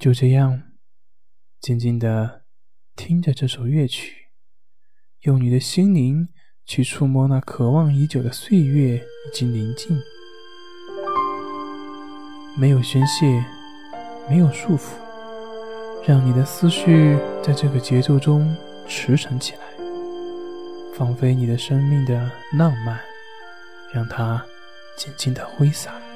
就这样静静的听着这首乐曲，用你的心灵去触摸那渴望已久的岁月以及宁静。没有宣泄，没有束缚，让你的思绪在这个节奏中驰骋起来，放飞你的生命的浪漫，让它静静的挥洒。